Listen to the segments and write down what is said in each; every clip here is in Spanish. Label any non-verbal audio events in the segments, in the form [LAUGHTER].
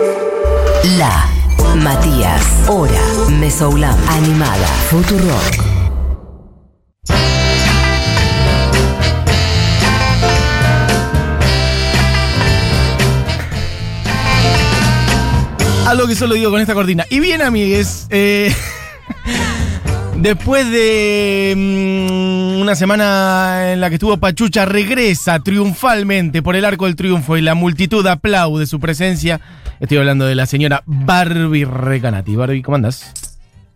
La Matías, Hora, Mesoulam, Animada, Futurock. Algo que solo digo con esta cortina. Y bien, amigues, eh, [LAUGHS] después de mm, una semana en la que estuvo Pachucha, regresa triunfalmente por el arco del triunfo y la multitud aplaude su presencia. Estoy hablando de la señora Barbie Recanati. Barbie, ¿cómo andás?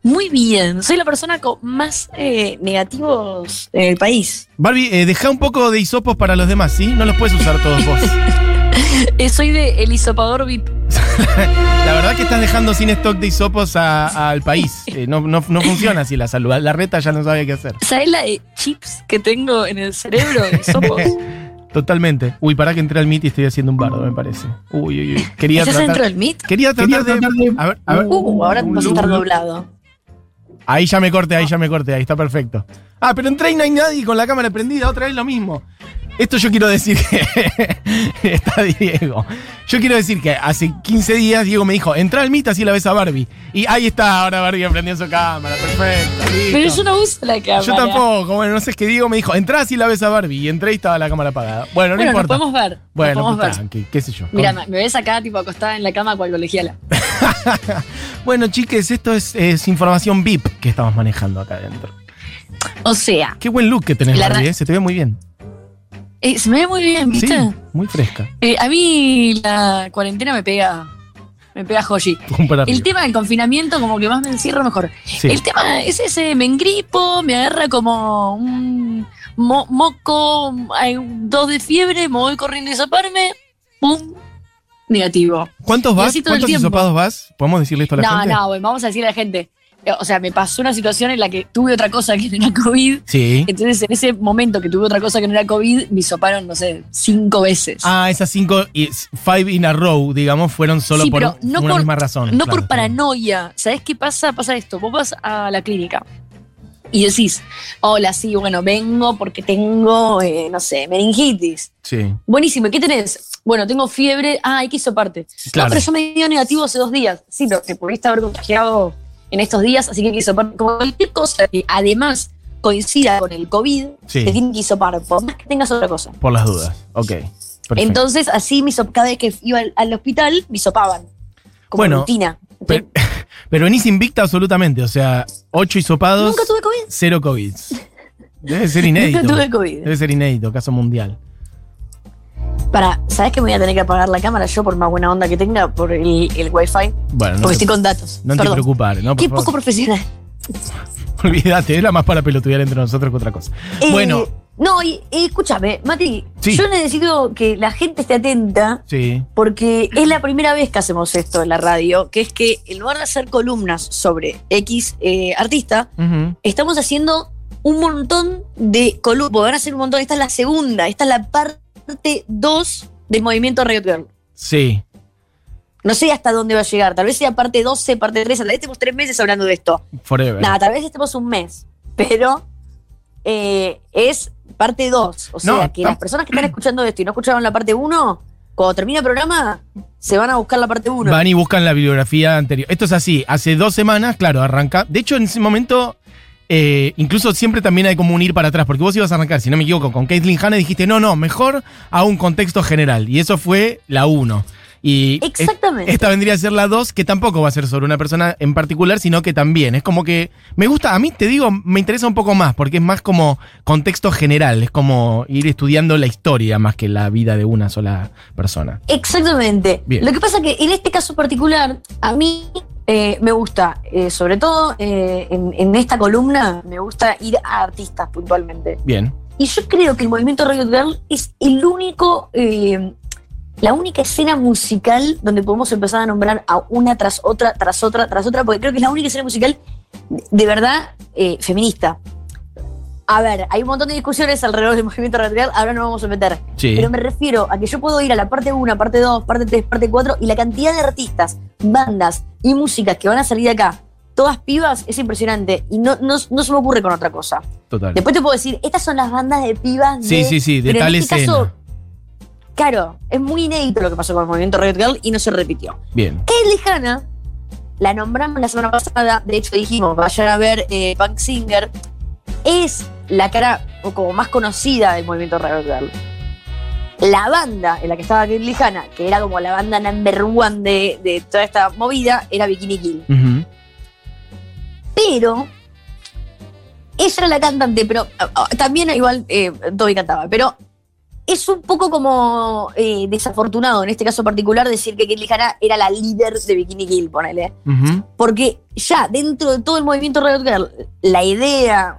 Muy bien, soy la persona con más eh, negativos en el país. Barbie, eh, deja un poco de hisopos para los demás, ¿sí? No los puedes usar todos vos. [LAUGHS] Eh, soy de el hisopador VIP. [LAUGHS] La verdad que estás dejando sin stock de hisopos al país. Eh, no, no- no funciona así la salud. La reta ya no sabe qué hacer. ¿Sabes la de chips que tengo en el cerebro? de hisopos? [LAUGHS] Totalmente. Uy, para que entré al MIT y estoy haciendo un bardo, me parece. Uy, uy, uy. [LAUGHS] Quería ¿Estás tratar, dentro del MIT? Quería tratar, de, A ver, a ver. Uh, ahora Un vas a estar doblado. Ahí ya me corté, ahí ya me corté, ahí está perfecto. Ah, pero entré y no hay nadie con la cámara prendida, otra vez lo mismo. Esto yo quiero decir que. [LAUGHS] está Diego. Yo quiero decir que hace 15 días Diego me dijo: entra al MIT, así la ves a Barbie. Y ahí está, ahora Barbie prendió su cámara, perfecto. listo. Pero yo no uso la cámara. Yo tampoco, bueno, no sé, es que Diego me dijo, entrá así la ves a Barbie. Y entré y estaba la cámara apagada. Bueno, no Bueno, nos importa. podemos ver. Bueno, podemos pues ver. tranqui, qué sé yo. Mira, me ves acá, tipo acostada en la cama cual colegiala. [LAUGHS] bueno, chiques, esto es, es información VIP que estamos manejando acá adentro. O sea, Qué buen look que tenés, Barbie, ¿eh? se te ve muy bien. Eh, se me ve muy bien, ¿viste? Sí, muy fresca. Eh, a mí la cuarentena me pega. Me pega joyi. [LAUGHS] El tema del confinamiento, como que más me encierro mejor. Sí. El tema es ese, me engripo, me agarra como un mo- moco, hay un dos de fiebre, me voy corriendo y soparme, ¡pum! Negativo. ¿Cuántos vas? ¿Cuántos tiempo. hisopados vas? ¿Podemos decirle esto a la No, gente? no, bueno, vamos a decirle a la gente. O sea, me pasó una situación en la que tuve otra cosa que no era COVID. Sí. Entonces, en ese momento que tuve otra cosa que no era COVID, me soparon, no sé, cinco veces. Ah, esas cinco, five in a row, digamos, fueron solo Sí, por pero no una por- misma razón. No claro. por paranoia. ¿Sabes qué pasa? Pasa esto. Vos vas a la clínica y decís, hola, sí, bueno, vengo porque tengo, eh, no sé, meningitis. Sí. Buenísimo, ¿y qué tenés? Bueno, tengo fiebre. Ah, hay que hisoparte. Claro. No, pero yo me dio negativo hace dos días. Sí, pero te pudiste haber contagiado en estos días, así que hay que hisoparte. Como cualquier cosa que además coincida con el COVID, Sí. te tienen que hisopar, por más que tengas otra cosa. Por las dudas. Ok. Perfecto. Entonces, así me cada vez que iba al, al hospital, me hisopaban. Como Bueno, rutina. pero, [LAUGHS] pero venís invicta absolutamente, o sea, ocho hisopados, Nunca tuve COVID. cero COVID. Debe ser inédito. [LAUGHS] Nunca tuve COVID. Debe ser inédito, caso mundial. Para, ¿sabes que me voy a tener que apagar la cámara yo por más buena onda que tenga por el, el wifi? Bueno, no Porque te, estoy con datos. no te preocupes, ¿no? Por Qué favor. poco profesional. [LAUGHS] Olvídate, era más para pelotudear entre nosotros que otra cosa. Eh, Bueno, No, y, y escúchame, Mati, Sí. yo necesito que la gente esté atenta sí. porque es la primera vez que hacemos esto en la radio, que es que en lugar de hacer columnas sobre X eh, artista, estamos haciendo un montón de columnas. Van a ser un montón. Esta es la segunda, esta es la parte 2 del movimiento Riot Girl. Sí. No sé hasta dónde va a llegar. Tal vez sea parte 12, parte 3. Tal vez estemos tres meses hablando de esto. Forever. Nada, tal vez estemos un mes. Pero eh, es parte 2. O sea, que las personas que están escuchando esto y no escucharon la parte 1, cuando termine el programa, se van a buscar la parte 1. Van y buscan la bibliografía anterior. Esto es así, hace dos semanas, claro, arranca. De hecho, en ese momento, eh, incluso siempre también hay como un ir para atrás, porque vos ibas a arrancar, si no me equivoco, con Caitlyn Hanna dijiste, no, no, mejor a un contexto general. Y eso fue la 1. Y es- Exactamente. esta vendría a ser la 2, que tampoco va a ser sobre una persona en particular, sino que también. Es como que me gusta, a mí te digo, me interesa un poco más, porque es más como contexto general, es como ir estudiando la historia más que la vida de una sola persona. Exactamente. Bien. Lo que pasa que en este caso particular, a mí eh, me gusta, eh, sobre todo eh, en, en esta columna, me gusta ir a artistas puntualmente. Bien. Y yo creo que el movimiento Riot Girl es el único, la única escena musical donde podemos empezar a nombrar a una tras otra, tras otra, tras otra, porque creo que es la única escena musical de, verdad eh, feminista. A ver, hay un montón de discusiones alrededor del movimiento Girl, ahora no vamos a meter. Sí. Pero me refiero a que yo puedo ir a la parte 1, parte 2, parte 3, parte 4 y la cantidad de artistas, bandas y músicas que van a salir de acá, todas pibas, es impresionante. Y no, no, no se me ocurre con otra cosa. Total. Después te puedo decir, estas son las bandas de pibas de. Sí, sí, sí, de pero en tal este escena. caso, claro, es muy inédito lo que pasó con el movimiento Riot Girl y no se repitió. Bien. Kate Lejana, la nombramos la semana pasada, de hecho dijimos, vayan a ver eh, Punk Singer, es la cara como más conocida del movimiento Riot Girl. La banda en la que estaba Kate Lejana, que era como la banda number one de, de toda esta movida, era Bikini Kill. Pero ella era la cantante, pero también igual eh, Toby cantaba, pero es un poco como eh, desafortunado en este caso particular decir que Kate Lejana era la líder de Bikini Kill, ponele. Porque ya dentro de todo el movimiento Riot Girl, la idea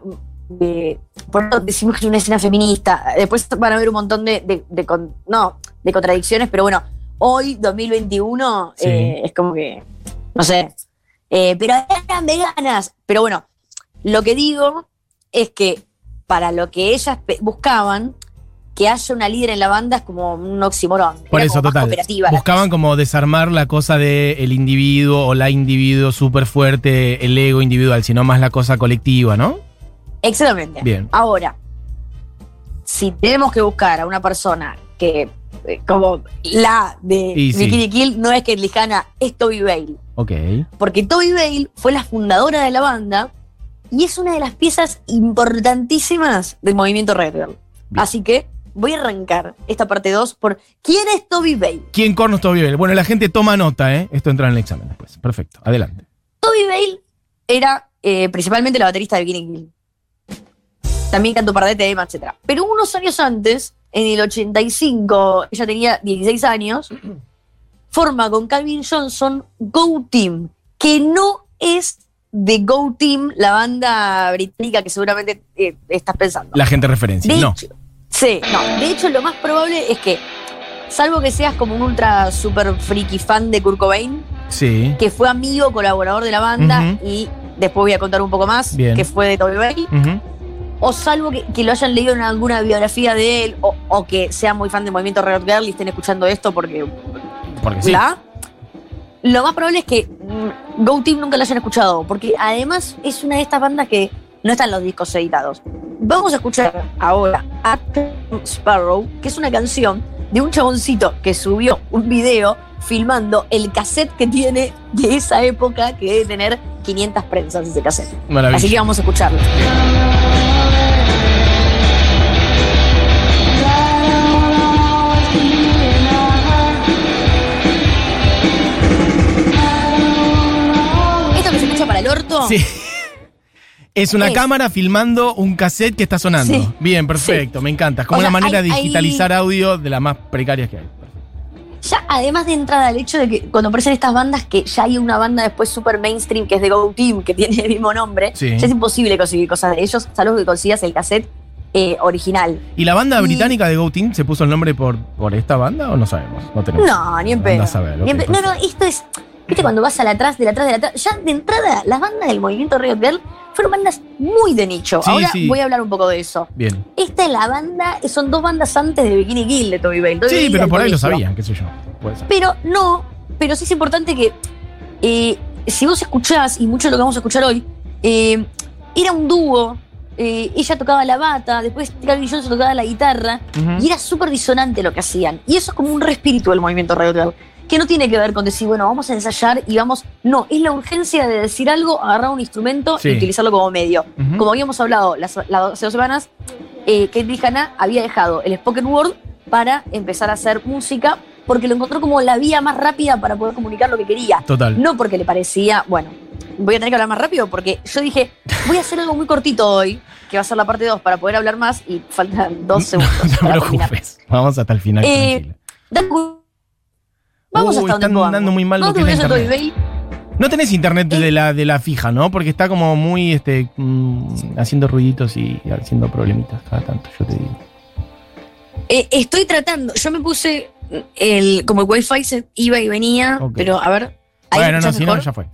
de. Por eso decimos que es una escena feminista. Después van a ver un montón de, de- de con- no, de contradicciones, pero bueno, hoy, 2021, Sí. eh, es como que. No sé. eh, pero eran veganas. Pero bueno, lo que digo es que para lo que ellas buscaban, que haya una líder en la banda es como un oxímoron. Por Era eso, como total. Buscaban como desarmar la cosa de el individuo o la individuo súper fuerte, el ego individual, sino más la cosa colectiva, ¿no? Exactamente. Bien. Ahora, si tenemos que buscar a una persona que, eh, como la de Y sí. Bikini Kill, no es que Lijana, es Toby Bale. Ok. Porque Toby Bale fue la fundadora de la banda y es una de las piezas importantísimas del movimiento Red Girl. Bien. Así que voy a arrancar esta parte 2 por ¿quién es Toby Bale? ¿Quién cornos Toby Bell? Bueno, la gente toma nota, ¿eh? Esto entra en el examen después. Perfecto. Adelante. Toby Bale era eh, principalmente la baterista de Bikini Kill. También cantó un par de temas, etc. Pero unos años antes, en el 85, ella tenía 16 años, forma con Calvin Johnson Go Team, que no es de Go Team, la banda británica que seguramente eh, estás pensando. La gente referencia. De No. hecho, sí, no. De hecho, lo más probable es que, salvo que seas como un ultra super freaky fan de Kurt Cobain, Sí. que fue amigo, colaborador de la banda y después voy a contar un poco más, Bien. que fue de Toby Ujú. o salvo que, que lo hayan leído en alguna biografía de él, o, o que sean muy fan del movimiento Riot Girl y estén escuchando esto porque Porque sí. la lo más probable es que mm, Go Team nunca lo hayan escuchado, porque además es una de estas bandas que no están los discos editados. Vamos a escuchar ahora a Tom Sparrow, que es una canción de un chaboncito que subió un video filmando el cassette que tiene de esa época, que debe tener 500 prensas ese cassette. Maravilla. Así que vamos a escucharlo. Esto que se escucha para el orto. Sí. Es una Es- cámara filmando un cassette que está sonando. Sí. Bien, perfecto, me encanta. Es como O sea, una manera hay- de hay- digitalizar audio de las más precarias que hay. Ya, además de entrada, el hecho de que cuando aparecen estas bandas, que ya hay una banda después super mainstream que es de Go Team, que [LAUGHS] tiene el mismo nombre, Sí. ya es imposible conseguir cosas de ellos, salvo que consigas el cassette eh, original. ¿Y la banda Y- británica de Go Team se puso el nombre por, por esta banda o no sabemos? No tenemos. No, ni en pedo. no, no, esto es. ¿Viste cuando vas a la atrás, de la atrás, de la atrás? Ya de entrada, las bandas del movimiento Riot Girl fueron bandas muy de nicho. Sí, Ahora sí. voy a hablar un poco de eso. Bien. Esta es la banda, son dos bandas antes de Bikini Kill de Toby Bale. Toby Sí, Bale pero por ahí lo sabían, qué sé yo. Puede ser. Pero no, pero sí es importante que eh, si vos escuchás, y mucho de lo que vamos a escuchar hoy, eh, era un dúo. eh, ella tocaba la bata, después Calvin Johnson tocaba la guitarra, y era súper disonante lo que hacían. Y eso es como un respíritu del movimiento Riot Girl, que no tiene que ver con decir, bueno, vamos a ensayar y vamos. No, es la urgencia de decir algo, agarrar un instrumento Sí. y utilizarlo como medio. Como habíamos hablado las, las hace dos semanas, eh, Kate Buchanan había dejado el spoken word para empezar a hacer música porque lo encontró como la vía más rápida para poder comunicar lo que quería. Total. No porque le parecía, bueno, voy a tener que hablar más rápido porque yo dije, voy a hacer algo muy cortito hoy, que va a ser la parte 2 para poder hablar más y faltan dos [LAUGHS] segundos No te preocupes. Vamos hasta el final. Eh, Vamos Uy, hasta donde están podamos. dando muy mal lo No que es internet. Bale, No tenés internet Eh. de la, de la fija, ¿no? Porque está como muy este, mm, haciendo ruiditos y haciendo problemitas cada tanto, yo te digo. eh, estoy tratando, yo me puse el, como el wifi se iba y venía, pero a ver. ¿ahí Bueno, no, si no, ya fue.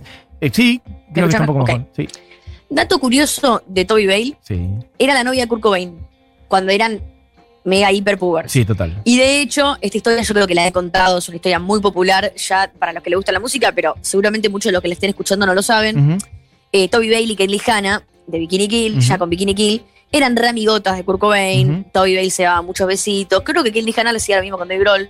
Eh, sí, creo que está un poco mejor. Sí, Dato curioso de Toby Bale, sí, era la novia de Kurt Cobain, cuando eran mega hiper pubers. sí, total. Y de hecho, esta historia yo creo que la he contado, es una historia muy popular ya para los que les gusta la música, pero seguramente muchos de los que la estén escuchando no lo saben. Eh, Toby Bale y Kelly Hanna, de Bikini Kill, ya con Bikini Kill, eran re amigotas de Kurt Cobain. Toby Bale se daba muchos besitos, creo que Kelly Hanna le hacía lo mismo con Dave Grohl.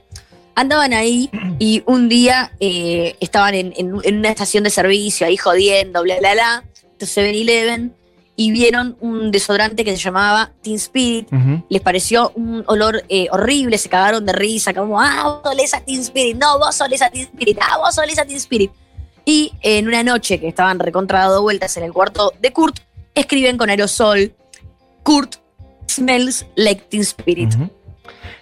Andaban ahí [CLEARS THROAT] y un día eh, estaban en, en- en una estación de servicio, ahí jodiendo, bla, bla, bla, 7-Eleven, y vieron un desodorante que se llamaba Teen Spirit. Les pareció un olor eh, horrible, se cagaron de risa, como, ah, vos olés a Teen Spirit, no, vos olés a Teen Spirit, ah, vos olés a Teen Spirit. Y en una noche que estaban recontra dando vueltas en el cuarto de Kurt, escriben con aerosol, Kurt smells like Teen Spirit.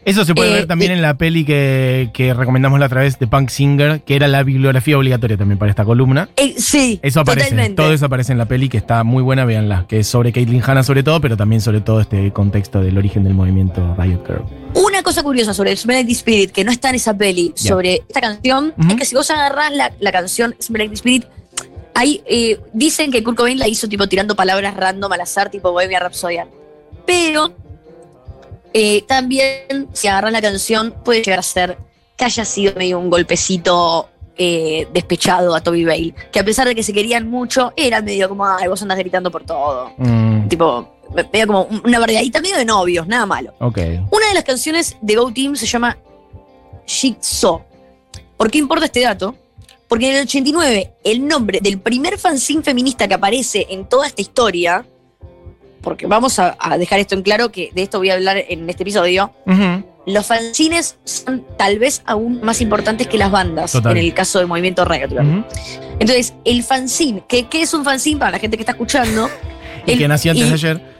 Eso se puede Eh, ver también y- en la peli que, que recomendamos la otra vez de Punk Singer, que era la bibliografía obligatoria también para esta columna. Eh, sí, Eso aparece, totalmente. todo eso aparece en la peli que está muy buena, véanla, que es sobre Caitlyn Hanna sobre todo, pero también sobre todo este contexto del origen del movimiento Riot Girl. Una cosa curiosa sobre Smell Spirit, que no está en esa peli, sobre esta canción, es que si vos agarrás la, la canción Smell Spirit, ahí eh, dicen que Kurt Cobain la hizo tipo tirando palabras random al azar, tipo Bohemia Rhapsody. Pero eh, también, si agarras la canción, puede llegar a ser que haya sido medio un golpecito eh, despechado a Toby Bale. Que a pesar de que se querían mucho, era medio como, ay, vos andás gritando por todo. Mm, Tipo, medio como una bardeadita medio de novios, nada malo. ok. Una de las canciones de Go Team se llama Jigsaw. ¿Por qué importa este dato? Porque en el 89 el nombre del primer fanzine feminista que aparece en toda esta historia, porque vamos a, a dejar esto en claro que de esto voy a hablar en este episodio, los fanzines son tal vez aún más importantes que las bandas Total. en el caso del movimiento Riot Girl. Ujú. Entonces, el fanzine, ¿qué, qué es un fanzine para la gente que está escuchando? [LAUGHS] Y El- que nació antes de ayer.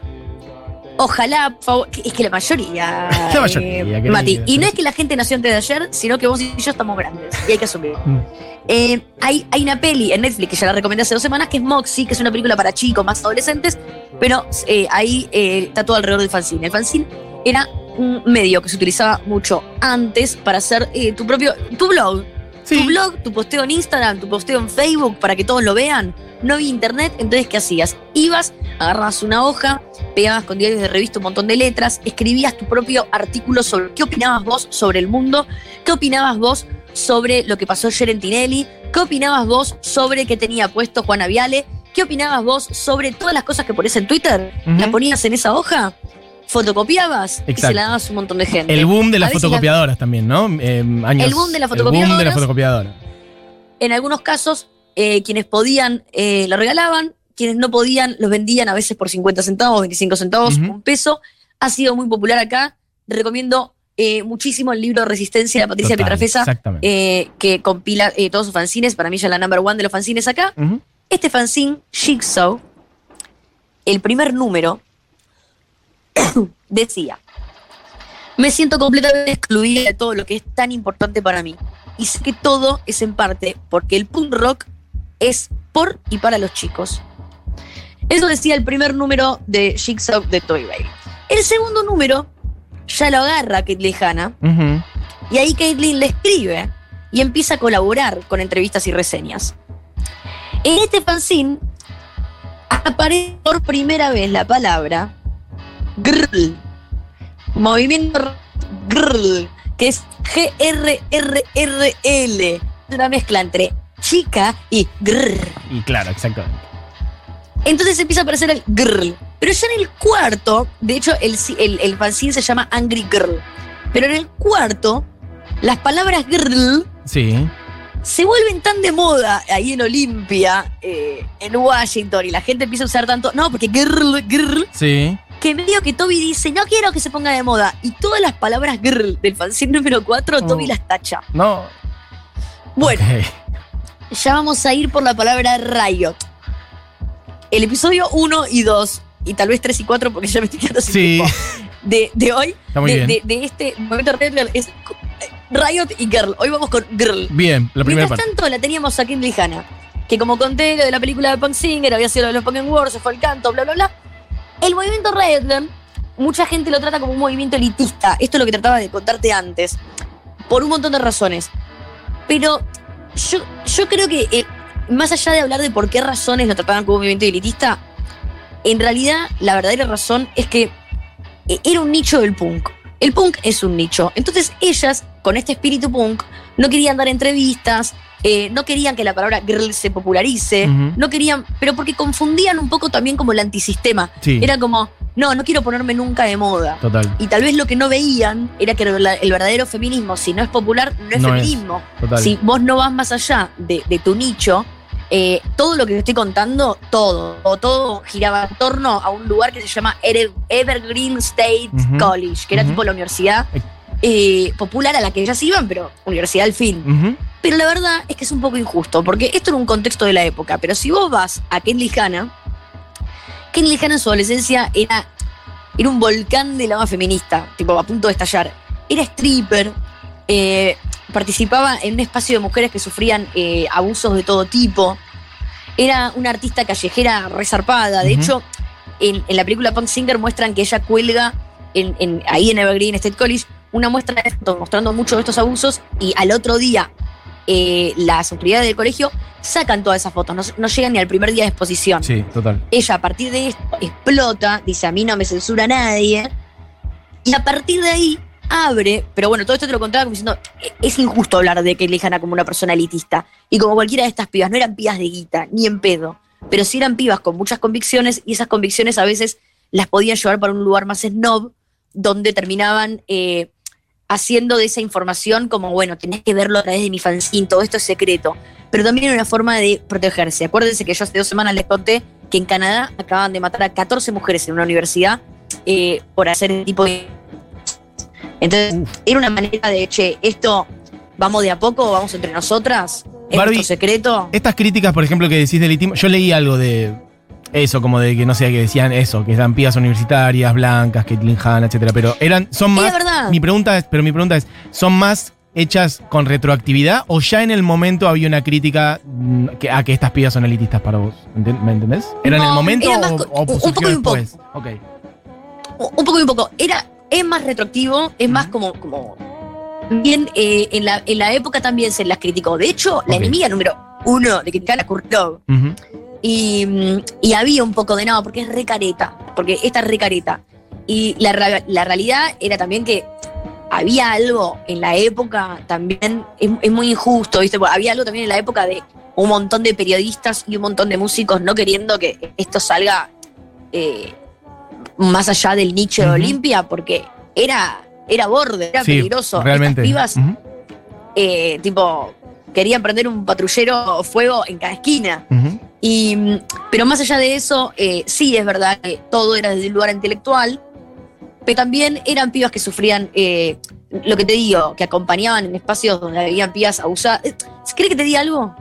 Ojalá, es que la mayoría. [LAUGHS] La mayoría, eh. Mati. Y no es que la gente nació antes de ayer, sino que vos y yo estamos grandes. Y hay que asumir. Mm. Eh, hay, hay una peli en Netflix que ya la recomendé hace dos semanas, que es Moxie, que es una película para chicos, más adolescentes, pero eh, ahí eh, está todo alrededor del fanzine. El fanzine era un medio que se utilizaba mucho antes para hacer eh, tu propio. tu blog. Sí. Tu blog, tu posteo en Instagram, tu posteo en Facebook para que todos lo vean. No había internet, entonces ¿qué hacías? Ibas, agarrabas una hoja, pegabas con diarios de revista un montón de letras, escribías tu propio artículo sobre qué opinabas vos sobre el mundo, qué opinabas vos sobre lo que pasó Tinelli, qué opinabas vos sobre qué tenía puesto Juana Viale, qué opinabas vos sobre todas las cosas que pones en Twitter, Ujú. las ponías en esa hoja, fotocopiabas y se la dabas a un montón de gente. El boom de las la- fotocopiadoras también, ¿no? Eh, años- El boom de las El boom de fotocopiadoras. las fotocopiadoras. En algunos casos, eh, quienes podían eh, lo regalaban, quienes no podían los vendían a veces por 50 centavos, 25 centavos, un peso. Ha sido muy popular acá. Recomiendo eh, muchísimo el libro Resistencia de Patricia Total, Pietrafesa, que compila todos sus fanzines. Para mí ya la number one de los fanzines acá. Este fanzine, Jigsaw, el primer número, [COUGHS] decía, me siento completamente excluida de todo lo que es tan importante para mí. Y sé que todo es en parte porque el punk rock es por y para los chicos. Eso decía el primer número de Jigsaw de Toy Bale. El segundo número ya lo agarra Caitlyn Hanna y ahí Caitlyn le escribe y empieza a colaborar con entrevistas y reseñas. En este fanzine aparece por primera vez la palabra grrl, movimiento grrl, que es G-R-R-R-L, una mezcla entre chica y grrr. Y claro, exactamente. Entonces empieza a aparecer el grrl. Pero ya en el cuarto, de hecho, el, el, el fanzine se llama Angry Girl. Pero en el cuarto, las palabras grrl Sí. Se vuelven tan de moda ahí en Olimpia, eh, en Washington, y la gente empieza a usar tanto. No, porque grrl, grrl, Sí. que medio que Toby dice, no quiero que se ponga de moda. Y todas las palabras grrl del fanzine número 4, Toby las tacha. No. Bueno, ya vamos a ir por la palabra Riot. El episodio 1 y 2, y tal vez 3 y 4, porque ya me estoy quedando sin Sí. tiempo, de, de hoy, de, de- de este momento Girl, es Riot y Girl. Hoy vamos con Girl. Bien, la primera Mientras parte. tanto, la teníamos a Kim Hanna, que como conté lo de la película de Punk Singer, había sido lo de los Pokémon Wars, se fue el canto, bla, bla, bla. El movimiento Riot Girl, mucha gente lo trata como un movimiento elitista. Esto es lo que trataba de contarte antes, por un montón de razones. Pero yo, yo creo que, eh, más allá de hablar de por qué razones lo trataban como un movimiento elitista, en realidad la verdadera razón es que eh, era un nicho del punk. El punk es un nicho. Entonces ellas, con este espíritu punk, no querían dar entrevistas, eh, no querían que la palabra girl se popularice, no querían, pero porque confundían un poco también como el antisistema. Sí. Era como, no, no quiero ponerme nunca de moda. Total, Y tal vez lo que no veían era que el el verdadero feminismo, si no es popular, no es No es. feminismo. total. Si vos no vas más allá de, de tu nicho, eh, todo lo que te estoy contando, todo, o todo giraba en torno a un lugar que se llama Evergreen State. College, que era tipo la universidad Eh. eh, popular a la que ellas iban, pero universidad al fin. Pero la verdad es que es un poco injusto, porque esto era un contexto de la época, pero si vos vas a Ken Lihana, Ken Lihana en su adolescencia era, era un volcán de lava feminista, tipo a punto de estallar. Era stripper, eh, participaba en un espacio de mujeres que sufrían eh, abusos de todo tipo, era una artista callejera resarpada, de hecho, en, en la película Punk Singer muestran que ella cuelga en, en- ahí en Evergreen State College una muestra de esto, mostrando muchos de estos abusos y al otro día eh, las autoridades del colegio sacan todas esas fotos, no, no llegan ni al primer día de exposición. Sí, total. Ella a partir de esto explota, dice a mí no me censura nadie y a partir de ahí abre, pero bueno, todo esto te lo contaba como diciendo, "E- es injusto hablar de que Lejana como una persona elitista y como cualquiera de estas pibas, no eran pibas de guita, ni en pedo, pero sí eran pibas con muchas convicciones y esas convicciones a veces las podían llevar para un lugar más snob, donde terminaban eh, haciendo de esa información como, bueno, tenés que verlo a través de mi fanzine, todo esto es secreto, pero también era una forma de protegerse. Acuérdense que yo hace dos semanas les conté que en Canadá acaban de matar a 14 mujeres en una universidad eh, por hacer este tipo de... Entonces, era una manera de, che, esto vamos de a poco, vamos entre nosotras, es Barbie, nuestro secreto. Estas críticas, por ejemplo, que decís del elitismo, yo leí algo de eso, como de que no sé, que decían eso, que eran pías universitarias, blancas, Caitlyn Hanna, etcétera, pero eran, son Es más. verdad. Mi pregunta es, pero mi pregunta es, ¿son más hechas con retroactividad o ya en el momento había una crítica mm, a que estas pías son elitistas para vos? ¿Enten- ¿Me entendés? ¿Era en el momento era o, o un poco y un poco. después? Ok. un poco y un poco. Era, es más retroactivo, es más como, como bien eh, en, la, en la época también se las criticó. De hecho, la enemiga número uno de criticar a Kurt Love. Ujú. Y, y había un poco de no, porque es recareta, porque esta es recareta. Y la, la realidad era también que había algo en la época también, es, es muy injusto, ¿viste? Porque había algo también en la época de un montón de periodistas y un montón de músicos no queriendo que esto salga eh, más allá del nicho de. Olimpia, porque era, era borde, era Sí, peligroso. realmente. Estas pibas, eh, tipo, querían prender un patrullero fuego en cada esquina. Y, pero más allá de eso, eh, sí es verdad que todo era desde un lugar intelectual, pero también eran pibas que sufrían, eh, lo que te digo, que acompañaban en espacios donde habían pibas abusadas. ¿Crees que te diga algo?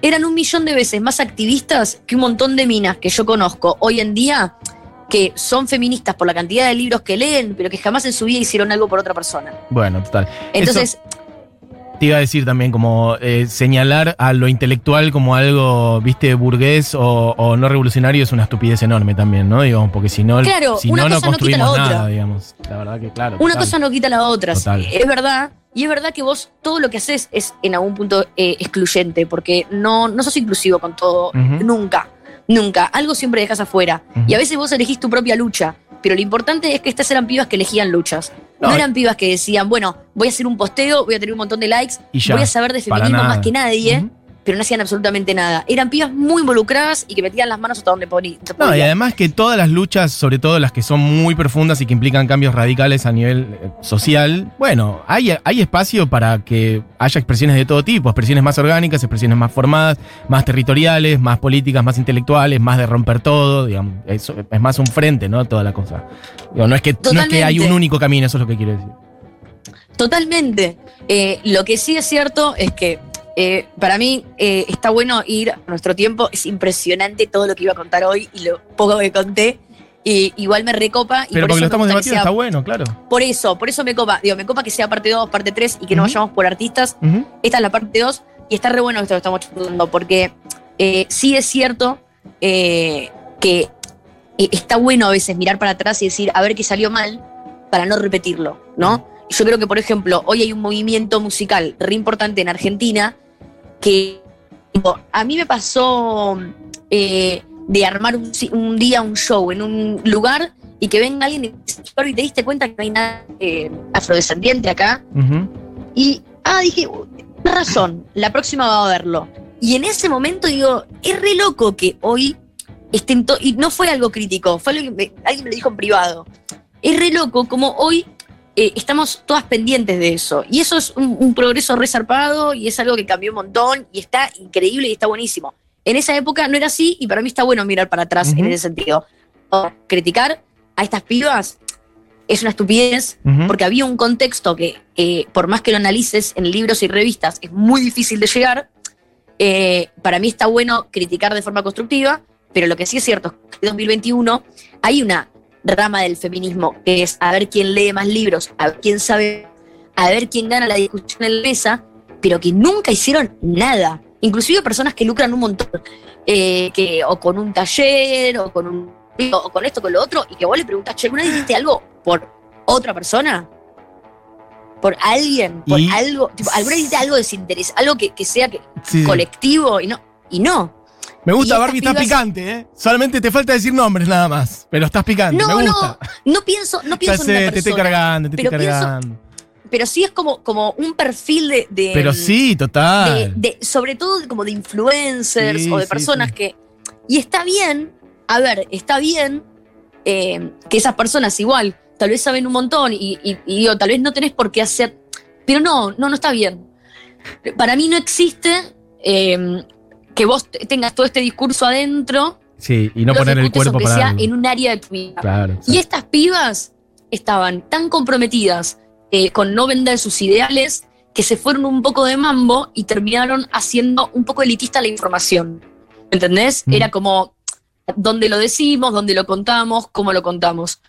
Eran un millón de veces más activistas que un montón de minas que yo conozco hoy en día que son feministas por la cantidad de libros que leen, pero que jamás en su vida hicieron algo por otra persona. Bueno, total. Entonces, Te iba a decir también como eh, señalar a lo intelectual como algo, viste, burgués o, o no revolucionario es una estupidez enorme también, ¿no? Digamos, porque si no, Claro, si una no, no cosa no quita la otra. digamos. La verdad que claro. Una total. cosa no quita la otra. Total. Es verdad. Y es verdad que vos todo lo que haces es en algún punto eh, excluyente, porque no, no sos inclusivo con todo, nunca, nunca. Algo siempre dejas afuera. Y a veces vos elegís tu propia lucha, pero lo importante es que estas eran pibas que elegían luchas. No, No, eran pibas que decían, bueno, voy a hacer un posteo, voy a tener un montón de likes, Y ya, voy a saber de feminismo más que nadie. Pero no hacían absolutamente nada. Eran pibas muy involucradas y que metían las manos hasta donde se No, y además que todas las luchas, sobre todo las que son muy profundas y que implican cambios radicales a nivel eh, social, bueno, hay, hay espacio para que haya expresiones de todo tipo, expresiones más orgánicas, expresiones más formadas, más territoriales, más políticas, más intelectuales, más de romper todo, digamos, es más un frente, ¿no? Toda la cosa. Digo, no, es que, no es que hay un único camino, eso es lo que quiero decir. Totalmente. Eh, lo que sí es cierto es que eh, para mí eh, está bueno ir a nuestro tiempo. Es impresionante todo lo que iba a contar hoy y lo poco que conté. Y igual me recopa. Y Pero por porque lo eso estamos debatiendo, sea- está bueno, claro. Por eso, por eso me copa. Digo, me copa que sea parte 2, parte 3 y que no Ujú. vayamos por artistas. Esta es la parte 2 y está re bueno esto que estamos charlando porque eh, sí es cierto eh, que eh, está bueno a veces mirar para atrás y decir, a ver qué salió mal para no repetirlo, ¿no? Yo creo que, por ejemplo, hoy hay un movimiento musical re importante en Argentina que a mí me pasó eh, de armar un, día un show en un lugar y que venga alguien y "Barbie, te diste cuenta que no hay nada eh, afrodescendiente acá. Y, ah, dije, razón, la próxima va a verlo. Y en ese momento digo, es re loco que hoy estén y no fue algo crítico, fue algo que me- alguien me lo dijo en privado. Es re loco como hoy eh, estamos todas pendientes de eso. Y eso es un, un progreso resarpado y es algo que cambió un montón y está increíble y está buenísimo. En esa época no era así y para mí está bueno mirar para atrás en ese sentido. O criticar a estas pibas es una estupidez porque había un contexto que, eh, por más que lo analices en libros y revistas, es muy difícil de llegar. Eh, para mí está bueno criticar de forma constructiva, pero lo que sí es cierto es que en 2021 hay una rama del feminismo que es a ver quién lee más libros, a ver quién sabe, a ver quién gana la discusión en la mesa, pero que nunca hicieron nada. Inclusive personas que lucran un montón, eh, que, o con un taller, o con un o con esto, con lo otro, y que vos le preguntás, che, ¿alguna vez hiciste algo por otra persona? ¿Por alguien? ¿Por Y- algo? Tipo, ¿Alguna vez algo desinteresado? Algo que, que sea que- Sí, sí. colectivo y no. Y no. Me gusta, Barbie, estás picante, ¿eh? Solamente te falta decir nombres nada más. Pero estás picante, No, me no, gusta. no pienso, no pienso en sé, una te estoy persona. cargando, te estoy pienso- cargando. Pero sí es como, como un perfil de, de- Pero sí, de, total. de- sobre todo como de influencers Sí, o de sí, personas sí. que. Y está bien, a ver, está bien eh, que esas personas igual, tal vez saben un montón y, y- y digo, tal vez no tenés por qué hacer. Pero no, no, no está bien. Para mí no existe eh, que vos te- tengas todo este discurso adentro, Sí, y no poner el cuerpo para. sea en un área de tu vida. Claro. Y estas pibas estaban tan comprometidas eh, con no vender sus ideales que se fueron un poco de mambo y terminaron haciendo un poco elitista la información. ¿Entendés? Mm. Era como donde lo decimos, donde lo contamos, cómo lo contamos.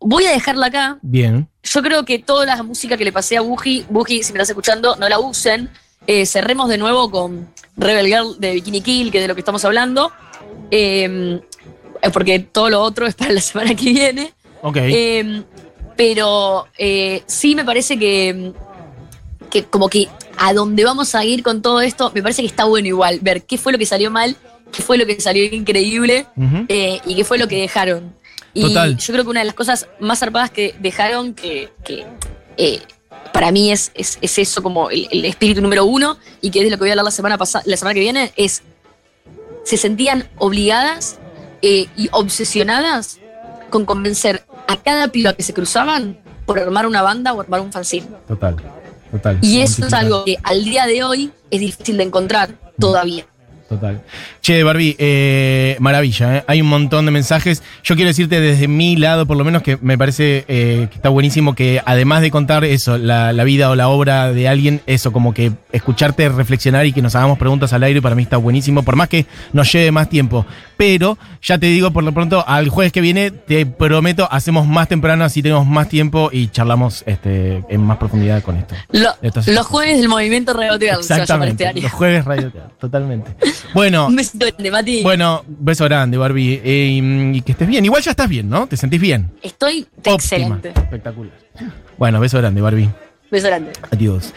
Voy a dejarla acá. Bien. Yo creo que toda la música que le pasé a Buji, Buji, si me estás escuchando, no la usen. Eh, cerremos de nuevo con Rebel Girl de Bikini Kill, que es de lo que estamos hablando. Eh, porque todo lo otro es para la [LAUGHS] semana que viene. Ok. Eh, pero eh, sí me parece que, que como que a dónde vamos a ir con todo esto, me parece que está bueno igual ver qué fue lo que salió mal, qué fue lo que salió increíble eh, y qué fue lo que dejaron. Y Total. yo creo que una de las cosas más zarpadas que dejaron, que, que, eh, para mí es, es, es eso como el, el espíritu número uno, y que es de lo que voy a hablar la semana, pasada la semana que viene, es se sentían obligadas eh, y obsesionadas con convencer a cada piba que se cruzaban por armar una banda o armar un fanzine. Total. Total. Y eso es algo que al día de hoy es difícil de encontrar todavía. Total. Che, Barbie, eh, maravilla, ¿eh? hay un montón de mensajes. Yo quiero decirte desde mi lado, por lo menos, que me parece eh, que está buenísimo que además de contar eso, la, la vida o la obra de alguien, eso, como que escucharte reflexionar y que nos hagamos preguntas al aire, para mí está buenísimo, por más que nos lleve más tiempo. Pero, ya te digo, por lo pronto, al jueves que viene, te prometo, hacemos más temprano, así tenemos más tiempo y charlamos este, en más profundidad con esto. Lo- Entonces- los jueves del movimiento se llamar este Exactamente. año. Los jueves radio Teatro, [LAUGHS] totalmente. Bueno, Un besito grande, Mati. bueno, beso grande, Barbie. eh, y, y que estés bien. Igual ya estás bien, ¿no? ¿Te sentís bien? Estoy Óptima. excelente. Espectacular. Bueno, beso grande, Barbie. Beso grande. Adiós.